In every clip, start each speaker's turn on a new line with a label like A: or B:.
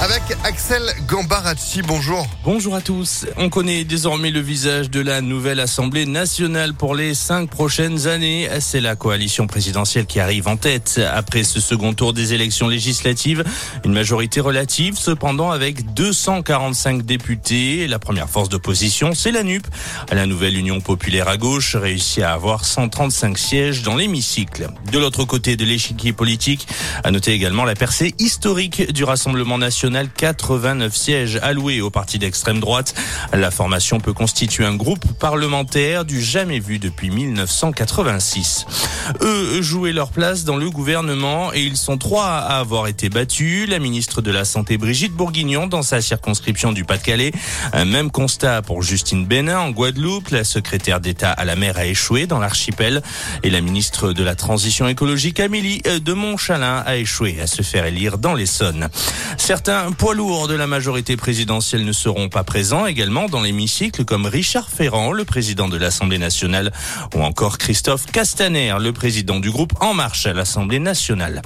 A: avec Axel Gambaracci. Bonjour.
B: Bonjour à tous. On connaît désormais le visage de la nouvelle Assemblée nationale pour les cinq prochaines années. C'est la coalition présidentielle qui arrive en tête après ce second tour des élections législatives. Une majorité relative, cependant, avec 245 députés. La première force d'opposition, c'est la NUP. La nouvelle Union populaire à gauche réussit à avoir 135 sièges dans l'hémicycle. De l'autre côté de l'échiquier politique, à noter également la percée historique du Rassemblement national 89 sièges alloués au parti d'extrême droite. La formation peut constituer un groupe parlementaire du jamais vu depuis 1986. Eux jouaient leur place dans le gouvernement et ils sont trois à avoir été battus. La ministre de la Santé Brigitte Bourguignon dans sa circonscription du Pas-de-Calais. Un même constat pour Justine Bénin en Guadeloupe. La secrétaire d'État à la mer a échoué dans l'archipel et la ministre de la Transition écologique Amélie de Montchalin a échoué à se faire élire dans l'Essonne. Certains un poids lourd de la majorité présidentielle ne seront pas présents également dans l'hémicycle comme Richard Ferrand, le président de l'Assemblée nationale, ou encore Christophe Castaner, le président du groupe En Marche à l'Assemblée nationale.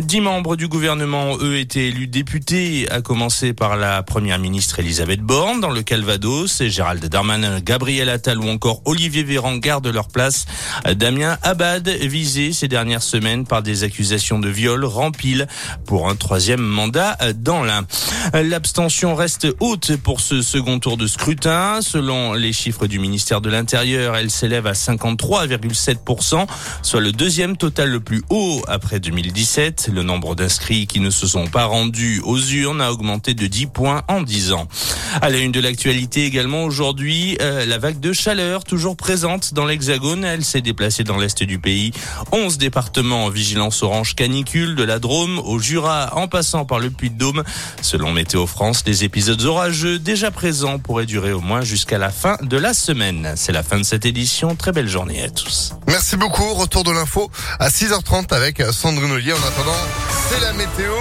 B: Dix membres du gouvernement, eux, étaient élus députés, à commencer par la première ministre Elisabeth Borne dans le Calvados, et Gérald Darmanin, Gabriel Attal ou encore Olivier Véran gardent leur place. Damien Abad, visé ces dernières semaines par des accusations de viol, rempile pour un troisième mandat l'Ain. L'abstention reste haute pour ce second tour de scrutin. Selon les chiffres du ministère de l'Intérieur, elle s'élève à 53,7%, soit le deuxième total le plus haut après 2017. Le nombre d'inscrits qui ne se sont pas rendus aux urnes a augmenté de 10 points en 10 ans. À la une de l'actualité également aujourd'hui, euh, la vague de chaleur toujours présente dans l'Hexagone. Elle s'est déplacée dans l'est du pays. 11 départements en vigilance orange canicule, de la Drôme au Jura en passant par le Puy-de-Dôme Selon Météo France, les épisodes orageux déjà présents pourraient durer au moins jusqu'à la fin de la semaine. C'est la fin de cette édition. Très belle journée à tous.
A: Merci beaucoup. Retour de l'info à 6h30 avec Sandrine Ollier. En attendant, c'est la météo.